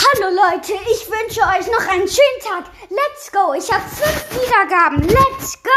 Hallo Leute, ich wünsche euch noch einen schönen Tag. Let's go. Ich habe fünf Wiedergaben. Let's go.